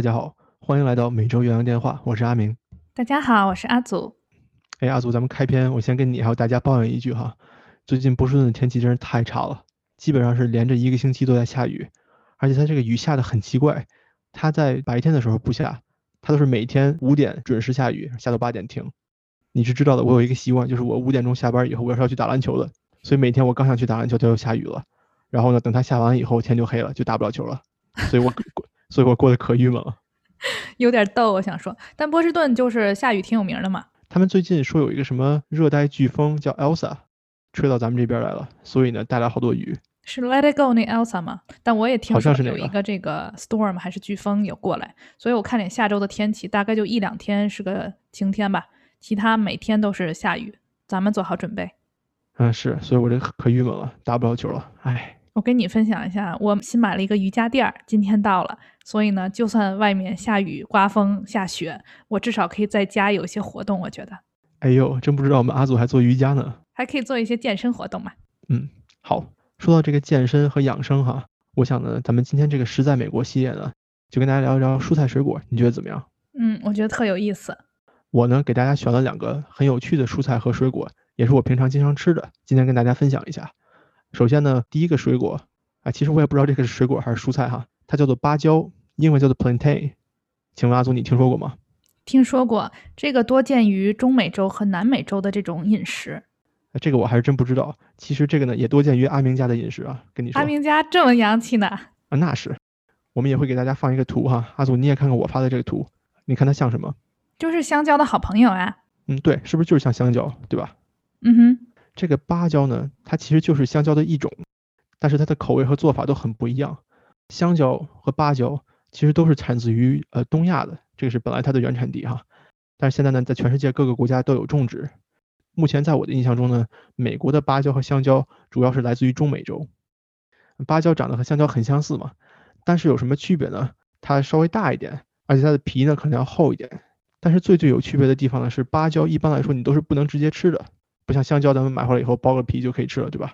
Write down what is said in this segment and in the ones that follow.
大家好，欢迎来到每周元阳电话，我是阿明。大家好，我是阿祖。哎，阿祖，咱们开篇，我先跟你还有大家抱怨一句哈，最近波士顿的天气真是太差了，基本上是连着一个星期都在下雨，而且它这个雨下的很奇怪，它在白天的时候不下，它都是每天五点准时下雨，下到八点停。你是知道的，我有一个习惯，就是我五点钟下班以后，我是要去打篮球的，所以每天我刚想去打篮球，它就下雨了，然后呢，等它下完以后，天就黑了，就打不了球了，所以我 所以我过得可郁闷了。有点逗，我想说，但波士顿就是下雨挺有名的嘛。他们最近说有一个什么热带飓风叫 Elsa，吹到咱们这边来了，所以呢带来好多雨。是 Let It Go 那 Elsa 吗？但我也听说有一个这个 storm 还是飓风有过来，所以我看点下周的天气，大概就一两天是个晴天吧，其他每天都是下雨，咱们做好准备。嗯，是，所以我这可郁闷了，打不了球了，唉。我跟你分享一下，我新买了一个瑜伽垫儿，今天到了，所以呢，就算外面下雨、刮风、下雪，我至少可以在家有一些活动。我觉得，哎呦，真不知道我们阿祖还做瑜伽呢，还可以做一些健身活动嘛。嗯，好，说到这个健身和养生哈，我想呢，咱们今天这个实在美国系列呢，就跟大家聊一聊蔬菜水果，你觉得怎么样？嗯，我觉得特有意思。我呢，给大家选了两个很有趣的蔬菜和水果，也是我平常经常吃的，今天跟大家分享一下。首先呢，第一个水果啊，其实我也不知道这个是水果还是蔬菜哈，它叫做芭蕉，英文叫做 plantain。请问阿祖，你听说过吗？听说过，这个多见于中美洲和南美洲的这种饮食。这个我还是真不知道。其实这个呢，也多见于阿明家的饮食啊。跟你说，阿明家这么洋气呢？啊，那是。我们也会给大家放一个图哈，阿祖你也看看我发的这个图，你看它像什么？就是香蕉的好朋友啊。嗯，对，是不是就是像香蕉，对吧？嗯哼。这个芭蕉呢，它其实就是香蕉的一种，但是它的口味和做法都很不一样。香蕉和芭蕉其实都是产自于呃东亚的，这个是本来它的原产地哈。但是现在呢，在全世界各个国家都有种植。目前在我的印象中呢，美国的芭蕉和香蕉主要是来自于中美洲。芭蕉长得和香蕉很相似嘛，但是有什么区别呢？它稍微大一点，而且它的皮呢可能要厚一点。但是最最有区别的地方呢，是芭蕉一般来说你都是不能直接吃的。不像香蕉，咱们买回来以后剥个皮就可以吃了，对吧？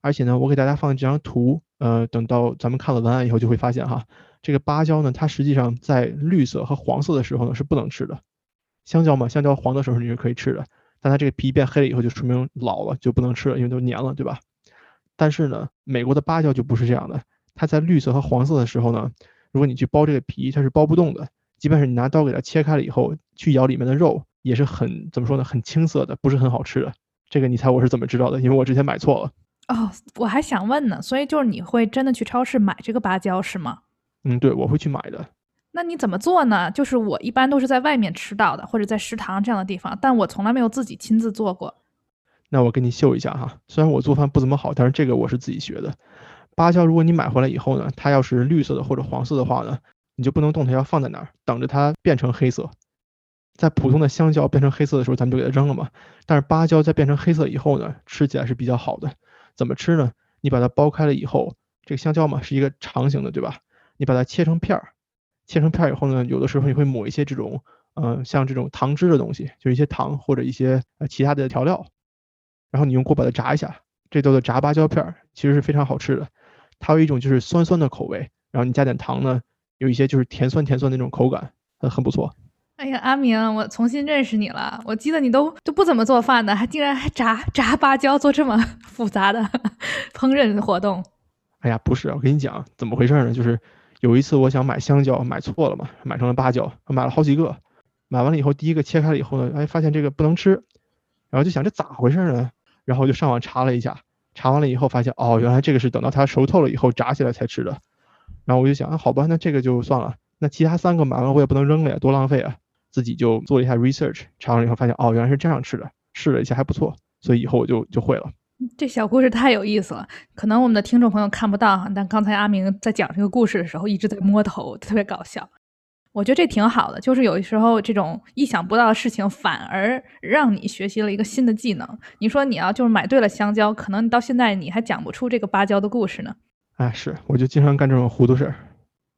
而且呢，我给大家放这张图，呃，等到咱们看了文案以后，就会发现哈，这个芭蕉呢，它实际上在绿色和黄色的时候呢是不能吃的。香蕉嘛，香蕉黄的时候你是可以吃的，但它这个皮变黑了以后，就说明老了就不能吃了，因为都黏了，对吧？但是呢，美国的芭蕉就不是这样的，它在绿色和黄色的时候呢，如果你去剥这个皮，它是剥不动的，即便是你拿刀给它切开了以后，去咬里面的肉。也是很怎么说呢，很青涩的，不是很好吃的。这个你猜我是怎么知道的？因为我之前买错了。哦，我还想问呢，所以就是你会真的去超市买这个芭蕉是吗？嗯，对，我会去买的。那你怎么做呢？就是我一般都是在外面吃到的，或者在食堂这样的地方，但我从来没有自己亲自做过。那我给你秀一下哈，虽然我做饭不怎么好，但是这个我是自己学的。芭蕉如果你买回来以后呢，它要是绿色的或者黄色的话呢，你就不能动它，要放在那儿等着它变成黑色。在普通的香蕉变成黑色的时候，咱们就给它扔了嘛。但是芭蕉在变成黑色以后呢，吃起来是比较好的。怎么吃呢？你把它剥开了以后，这个香蕉嘛是一个长形的，对吧？你把它切成片儿，切成片儿以后呢，有的时候你会抹一些这种，嗯，像这种糖汁的东西，就是一些糖或者一些呃其他的调料，然后你用锅把它炸一下，这叫做炸芭蕉片儿，其实是非常好吃的。它有一种就是酸酸的口味，然后你加点糖呢，有一些就是甜酸甜酸的那种口感，很很不错。哎呀，阿明，我重新认识你了。我记得你都都不怎么做饭的，还竟然还炸炸芭蕉，做这么复杂的 烹饪活动。哎呀，不是，我跟你讲怎么回事呢？就是有一次我想买香蕉，买错了嘛，买成了芭蕉，买了好几个。买完了以后，第一个切开了以后呢，哎，发现这个不能吃，然后就想这咋回事呢？然后就上网查了一下，查完了以后发现，哦，原来这个是等到它熟透了以后炸起来才吃的。然后我就想，啊，好吧，那这个就算了。那其他三个买完我也不能扔了呀，多浪费啊。自己就做了一下 research，查完了以后发现哦，原来是这样吃的，试了一下还不错，所以以后我就就会了。这小故事太有意思了，可能我们的听众朋友看不到哈，但刚才阿明在讲这个故事的时候一直在摸头，特别搞笑。我觉得这挺好的，就是有的时候这种意想不到的事情反而让你学习了一个新的技能。你说你要就是买对了香蕉，可能你到现在你还讲不出这个芭蕉的故事呢。哎，是，我就经常干这种糊涂事儿。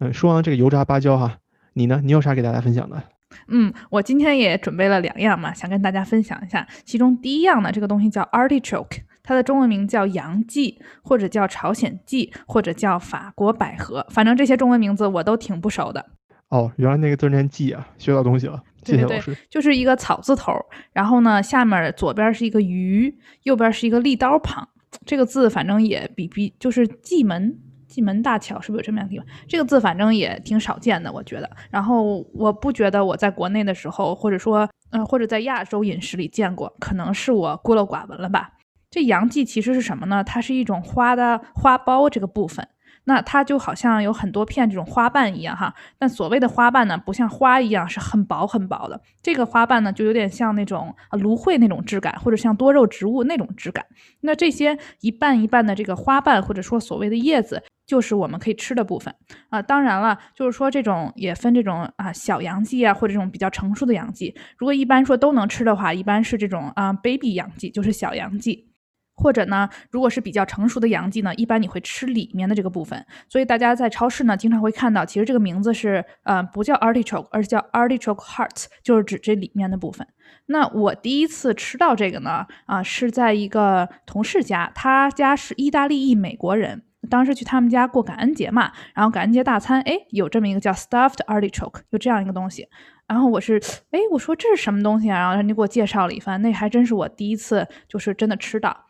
嗯，说完这个油炸芭蕉哈，你呢？你有啥给大家分享的？嗯，我今天也准备了两样嘛，想跟大家分享一下。其中第一样呢，这个东西叫 artichoke，它的中文名叫洋蓟，或者叫朝鲜蓟，或者叫法国百合，反正这些中文名字我都挺不熟的。哦，原来那个字念季啊，学到东西了，谢谢老师。就是一个草字头，然后呢，下面左边是一个鱼，右边是一个立刀旁。这个字反正也比比就是蓟门，蓟门大桥是不是有这么样的地方？这个字反正也挺少见的，我觉得。然后我不觉得我在国内的时候，或者说嗯，或者在亚洲饮食里见过，可能是我孤陋寡闻了吧。这洋蓟其实是什么呢？它是一种花的花苞这个部分。那它就好像有很多片这种花瓣一样哈，但所谓的花瓣呢，不像花一样是很薄很薄的，这个花瓣呢就有点像那种芦荟那种质感，或者像多肉植物那种质感。那这些一瓣一瓣的这个花瓣，或者说所谓的叶子，就是我们可以吃的部分啊。当然了，就是说这种也分这种啊小洋蓟啊，或者这种比较成熟的洋蓟。如果一般说都能吃的话，一般是这种啊 baby 洋蓟，就是小洋蓟。或者呢，如果是比较成熟的洋蓟呢，一般你会吃里面的这个部分。所以大家在超市呢，经常会看到，其实这个名字是呃不叫 artichoke，而是叫 artichoke heart，就是指这里面的部分。那我第一次吃到这个呢，啊是在一个同事家，他家是意大利裔美国人，当时去他们家过感恩节嘛，然后感恩节大餐，哎，有这么一个叫 stuffed artichoke，有这样一个东西。然后我是，哎，我说这是什么东西啊？然后人家给我介绍了一番，那还真是我第一次就是真的吃到。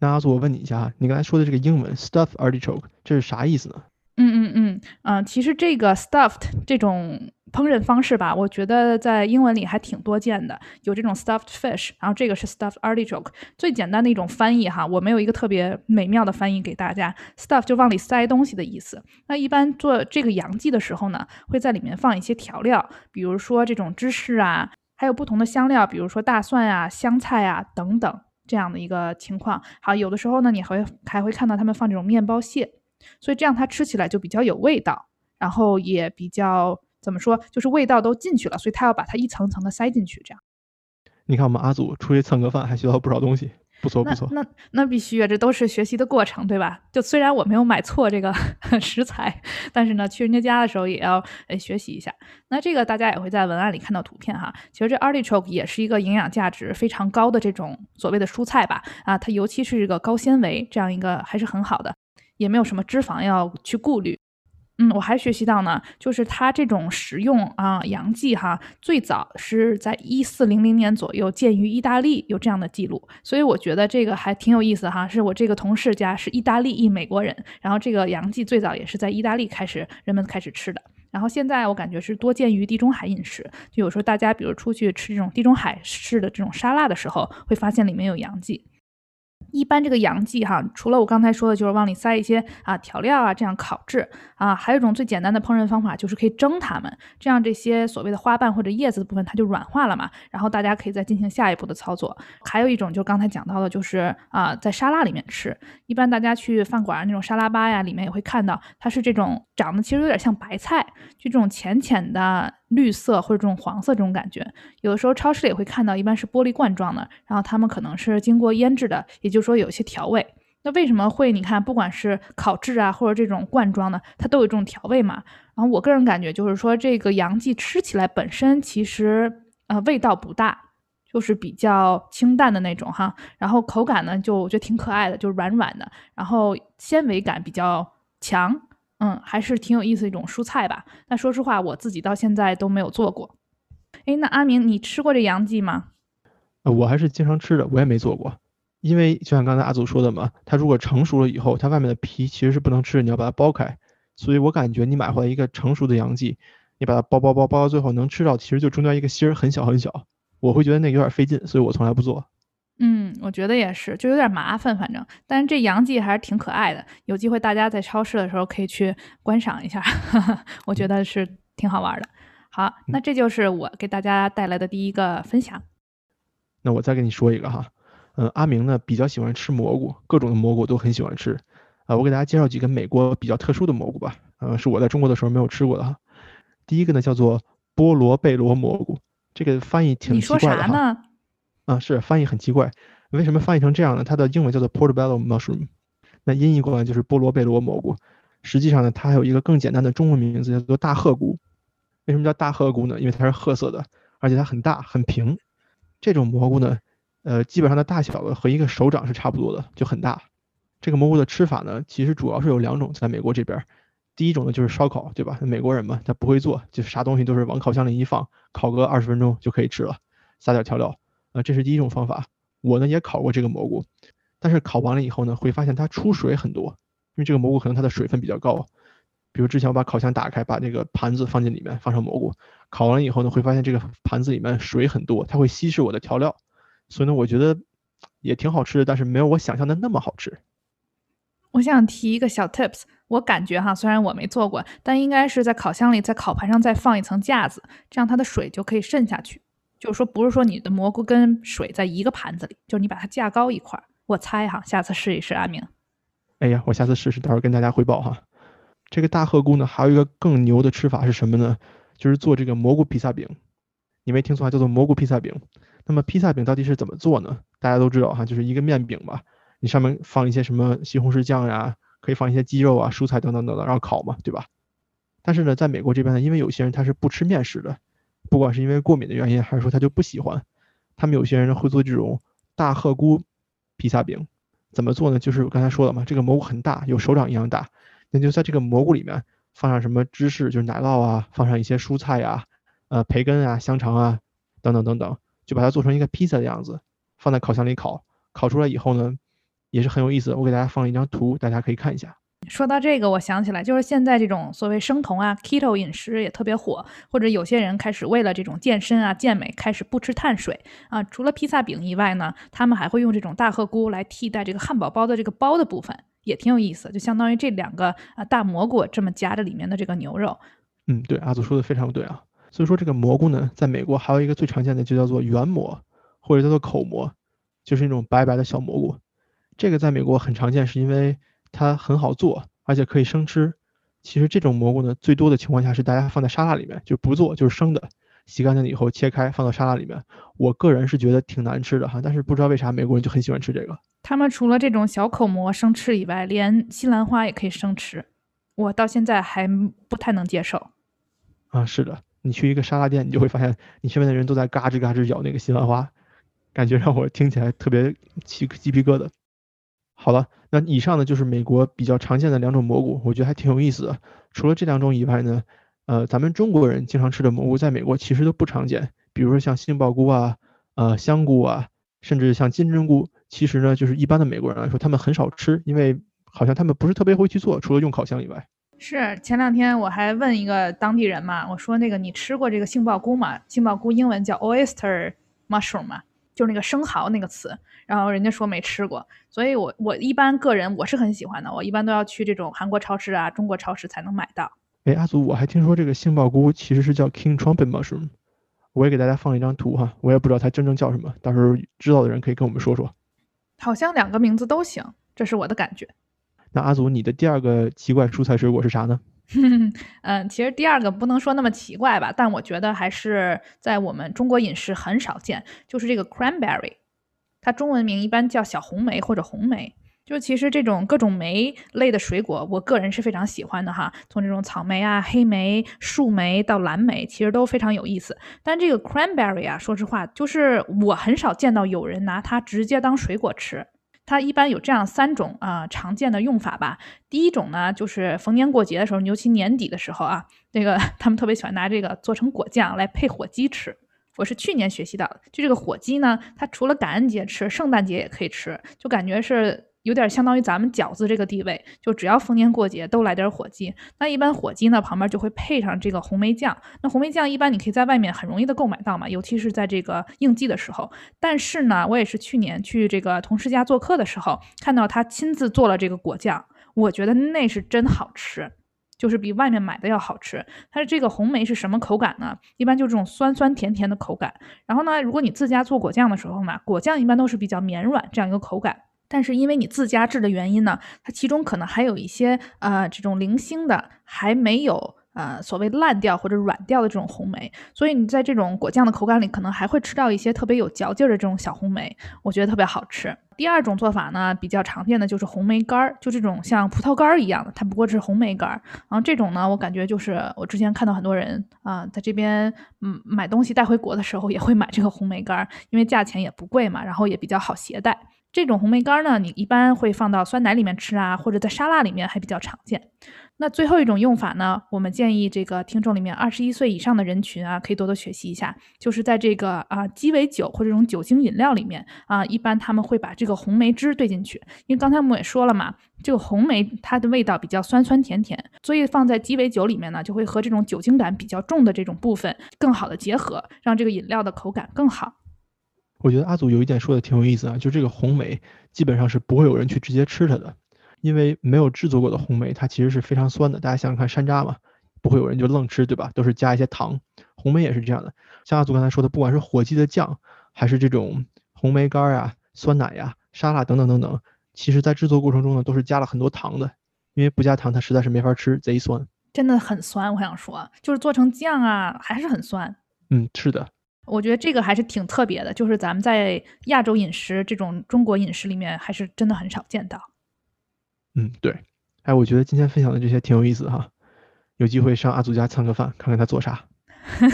那阿祖，我问你一下哈，你刚才说的这个英文 stuffed artichoke，这是啥意思呢？嗯嗯嗯嗯，其实这个 stuffed 这种烹饪方式吧，我觉得在英文里还挺多见的，有这种 stuffed fish，然后这个是 stuffed artichoke，最简单的一种翻译哈，我没有一个特别美妙的翻译给大家，stuff 就往里塞东西的意思。那一般做这个洋蓟的时候呢，会在里面放一些调料，比如说这种芝士啊，还有不同的香料，比如说大蒜啊、香菜啊等等。这样的一个情况，好，有的时候呢，你还会还会看到他们放这种面包屑，所以这样它吃起来就比较有味道，然后也比较怎么说，就是味道都进去了，所以他要把它一层层的塞进去，这样。你看我们阿祖出去蹭个饭，还学到不少东西。不错不错，那那必须啊，这都是学习的过程，对吧？就虽然我没有买错这个 食材，但是呢，去人家家的时候也要呃学习一下。那这个大家也会在文案里看到图片哈。其实这 artichoke 也是一个营养价值非常高的这种所谓的蔬菜吧？啊，它尤其是这个高纤维这样一个还是很好的，也没有什么脂肪要去顾虑。嗯，我还学习到呢，就是它这种食用啊洋蓟哈，最早是在一四零零年左右见于意大利，有这样的记录，所以我觉得这个还挺有意思哈。是我这个同事家是意大利裔美国人，然后这个洋蓟最早也是在意大利开始人们开始吃的，然后现在我感觉是多见于地中海饮食，就有时候大家比如出去吃这种地中海式的这种沙拉的时候，会发现里面有洋蓟。一般这个洋蓟哈，除了我刚才说的，就是往里塞一些啊调料啊，这样烤制啊，还有一种最简单的烹饪方法，就是可以蒸它们，这样这些所谓的花瓣或者叶子的部分它就软化了嘛，然后大家可以再进行下一步的操作。还有一种就是刚才讲到的，就是啊在沙拉里面吃，一般大家去饭馆那种沙拉吧呀，里面也会看到，它是这种长得其实有点像白菜，就这种浅浅的。绿色或者这种黄色这种感觉，有的时候超市里也会看到，一般是玻璃罐装的，然后它们可能是经过腌制的，也就是说有一些调味。那为什么会你看，不管是烤制啊，或者这种罐装的，它都有这种调味嘛？然后我个人感觉就是说，这个洋蓟吃起来本身其实呃味道不大，就是比较清淡的那种哈。然后口感呢，就我觉得挺可爱的，就是软软的，然后纤维感比较强。嗯，还是挺有意思一种蔬菜吧。那说实话，我自己到现在都没有做过。哎，那阿明，你吃过这洋蓟吗？呃，我还是经常吃的，我也没做过。因为就像刚才阿祖说的嘛，它如果成熟了以后，它外面的皮其实是不能吃的，你要把它剥开。所以我感觉你买回来一个成熟的洋蓟，你把它剥剥剥剥到最后能吃到，其实就中间一个芯儿很小很小。我会觉得那有点费劲，所以我从来不做。嗯，我觉得也是，就有点麻烦，反正，但是这洋蓟还是挺可爱的。有机会大家在超市的时候可以去观赏一下，我觉得是挺好玩的。好，那这就是我给大家带来的第一个分享。那我再跟你说一个哈，嗯，阿明呢比较喜欢吃蘑菇，各种的蘑菇都很喜欢吃。啊，我给大家介绍几个美国比较特殊的蘑菇吧，呃，是我在中国的时候没有吃过的哈。第一个呢叫做菠萝贝罗蘑菇，这个翻译挺奇怪的哈。你说啥呢？啊，是翻译很奇怪，为什么翻译成这样呢？它的英文叫做 portobello mushroom，那音译过来就是菠萝贝罗蘑菇。实际上呢，它还有一个更简单的中文名字，叫做大褐菇。为什么叫大褐菇呢？因为它是褐色的，而且它很大很平。这种蘑菇呢，呃，基本上的大小和一个手掌是差不多的，就很大。这个蘑菇的吃法呢，其实主要是有两种，在美国这边。第一种呢就是烧烤，对吧？美国人嘛，他不会做，就啥东西都是往烤箱里一放，烤个二十分钟就可以吃了，撒点调料，啊，这是第一种方法。我呢也烤过这个蘑菇，但是烤完了以后呢，会发现它出水很多，因为这个蘑菇可能它的水分比较高。比如之前我把烤箱打开，把那个盘子放进里面，放上蘑菇，烤完了以后呢，会发现这个盘子里面水很多，它会稀释我的调料，所以呢，我觉得也挺好吃的，但是没有我想象的那么好吃。我想提一个小 tips，我感觉哈，虽然我没做过，但应该是在烤箱里，在烤盘上再放一层架子，这样它的水就可以渗下去。就是说，不是说你的蘑菇跟水在一个盘子里，就是你把它架高一块儿。我猜哈，下次试一试，阿明。哎呀，我下次试试，到时候跟大家汇报哈。这个大鹤菇呢，还有一个更牛的吃法是什么呢？就是做这个蘑菇披萨饼。你没听错，叫做蘑菇披萨饼。那么披萨饼到底是怎么做呢？大家都知道哈，就是一个面饼吧，你上面放一些什么西红柿酱呀，可以放一些鸡肉啊、蔬菜等等等等，然后烤嘛，对吧？但是呢，在美国这边呢，因为有些人他是不吃面食的，不管是因为过敏的原因，还是说他就不喜欢，他们有些人会做这种大鹤菇披萨饼。怎么做呢？就是我刚才说了嘛，这个蘑菇很大，有手掌一样大。那就在这个蘑菇里面放上什么芝士，就是奶酪啊，放上一些蔬菜呀，呃，培根啊，香肠啊，等等等等，就把它做成一个披萨的样子，放在烤箱里烤。烤出来以后呢，也是很有意思。我给大家放一张图，大家可以看一下。说到这个，我想起来，就是现在这种所谓生酮啊、keto 饮食也特别火，或者有些人开始为了这种健身啊、健美，开始不吃碳水啊。除了披萨饼以外呢，他们还会用这种大鹤菇来替代这个汉堡包的这个包的部分。也挺有意思，就相当于这两个啊大蘑菇这么夹着里面的这个牛肉。嗯，对，阿祖说的非常对啊。所以说这个蘑菇呢，在美国还有一个最常见的就叫做圆蘑，或者叫做口蘑，就是那种白白的小蘑菇。这个在美国很常见，是因为它很好做，而且可以生吃。其实这种蘑菇呢，最多的情况下是大家放在沙拉里面，就不做，就是生的，洗干净了以后切开放到沙拉里面。我个人是觉得挺难吃的哈，但是不知道为啥美国人就很喜欢吃这个。他们除了这种小口蘑生吃以外，连西兰花也可以生吃。我到现在还不太能接受。啊，是的，你去一个沙拉店，你就会发现你身边的人都在嘎吱嘎吱咬那个西兰花，感觉让我听起来特别起鸡皮疙瘩。好了，那以上呢就是美国比较常见的两种蘑菇，我觉得还挺有意思的。除了这两种以外呢，呃，咱们中国人经常吃的蘑菇，在美国其实都不常见。比如说像杏鲍菇啊，呃，香菇啊，甚至像金针菇。其实呢，就是一般的美国人来说，他们很少吃，因为好像他们不是特别会去做，除了用烤箱以外。是前两天我还问一个当地人嘛，我说那个你吃过这个杏鲍菇吗？杏鲍菇英文叫 oyster mushroom 嘛，就是那个生蚝那个词。然后人家说没吃过，所以我我一般个人我是很喜欢的，我一般都要去这种韩国超市啊、中国超市才能买到。哎，阿祖，我还听说这个杏鲍菇其实是叫 king trumpet mushroom，我也给大家放了一张图哈，我也不知道它真正叫什么，到时候知道的人可以跟我们说说。好像两个名字都行，这是我的感觉。那阿祖，你的第二个奇怪蔬菜水果是啥呢？嗯，其实第二个不能说那么奇怪吧，但我觉得还是在我们中国饮食很少见，就是这个 cranberry，它中文名一般叫小红莓或者红莓。就其实这种各种莓类的水果，我个人是非常喜欢的哈。从这种草莓啊、黑莓、树莓到蓝莓，其实都非常有意思。但这个 cranberry 啊，说实话，就是我很少见到有人拿它直接当水果吃。它一般有这样三种啊常见的用法吧。第一种呢，就是逢年过节的时候，尤其年底的时候啊，这个 他们特别喜欢拿这个做成果酱来配火鸡吃。我是去年学习到的，就这个火鸡呢，它除了感恩节吃，圣诞节也可以吃，就感觉是。有点相当于咱们饺子这个地位，就只要逢年过节都来点火鸡。那一般火鸡呢旁边就会配上这个红梅酱。那红梅酱一般你可以在外面很容易的购买到嘛，尤其是在这个应季的时候。但是呢，我也是去年去这个同事家做客的时候，看到他亲自做了这个果酱，我觉得那是真好吃，就是比外面买的要好吃。它的这个红梅是什么口感呢？一般就这种酸酸甜甜的口感。然后呢，如果你自家做果酱的时候嘛，果酱一般都是比较绵软这样一个口感。但是因为你自家制的原因呢，它其中可能还有一些呃这种零星的还没有呃所谓烂掉或者软掉的这种红莓，所以你在这种果酱的口感里可能还会吃到一些特别有嚼劲儿的这种小红莓，我觉得特别好吃。第二种做法呢，比较常见的就是红梅干儿，就这种像葡萄干儿一样的，它不过是红梅干儿。然后这种呢，我感觉就是我之前看到很多人啊在这边嗯买东西带回国的时候也会买这个红梅干儿，因为价钱也不贵嘛，然后也比较好携带。这种红梅干呢，你一般会放到酸奶里面吃啊，或者在沙拉里面还比较常见。那最后一种用法呢，我们建议这个听众里面二十一岁以上的人群啊，可以多多学习一下，就是在这个啊鸡尾酒或者这种酒精饮料里面啊，一般他们会把这个红梅汁兑进去，因为刚才我们也说了嘛，这个红梅它的味道比较酸酸甜甜，所以放在鸡尾酒里面呢，就会和这种酒精感比较重的这种部分更好的结合，让这个饮料的口感更好。我觉得阿祖有一点说的挺有意思啊，就这个红梅基本上是不会有人去直接吃它的。因为没有制作过的红梅，它其实是非常酸的。大家想想看，山楂嘛，不会有人就愣吃，对吧？都是加一些糖。红梅也是这样的。像阿祖刚才说的，不管是火鸡的酱，还是这种红梅干啊、酸奶呀、沙拉等等等等，其实在制作过程中呢，都是加了很多糖的。因为不加糖，它实在是没法吃，贼酸。真的很酸，我想说，就是做成酱啊，还是很酸。嗯，是的。我觉得这个还是挺特别的，就是咱们在亚洲饮食这种中国饮食里面，还是真的很少见到。嗯，对，哎，我觉得今天分享的这些挺有意思哈，有机会上阿祖家蹭个饭，看看他做啥。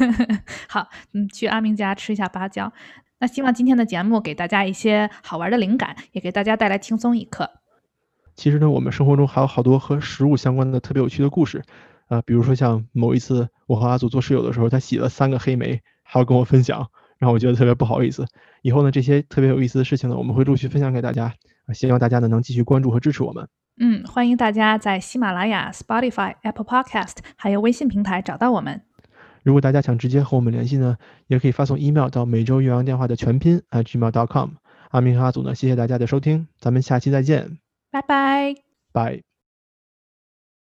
好，嗯，去阿明家吃一下芭蕉。那希望今天的节目给大家一些好玩的灵感，也给大家带来轻松一刻。其实呢，我们生活中还有好多和食物相关的特别有趣的故事啊，比如说像某一次我和阿祖做室友的时候，他洗了三个黑莓，还要跟我分享，让我觉得特别不好意思。以后呢，这些特别有意思的事情呢，我们会陆续分享给大家，希望大家呢能继续关注和支持我们。嗯，欢迎大家在喜马拉雅、Spotify、Apple Podcast 还有微信平台找到我们。如果大家想直接和我们联系呢，也可以发送 email 到每周岳阳电话的全拼 @gmail.com。阿明和阿祖呢，谢谢大家的收听，咱们下期再见，拜拜，拜。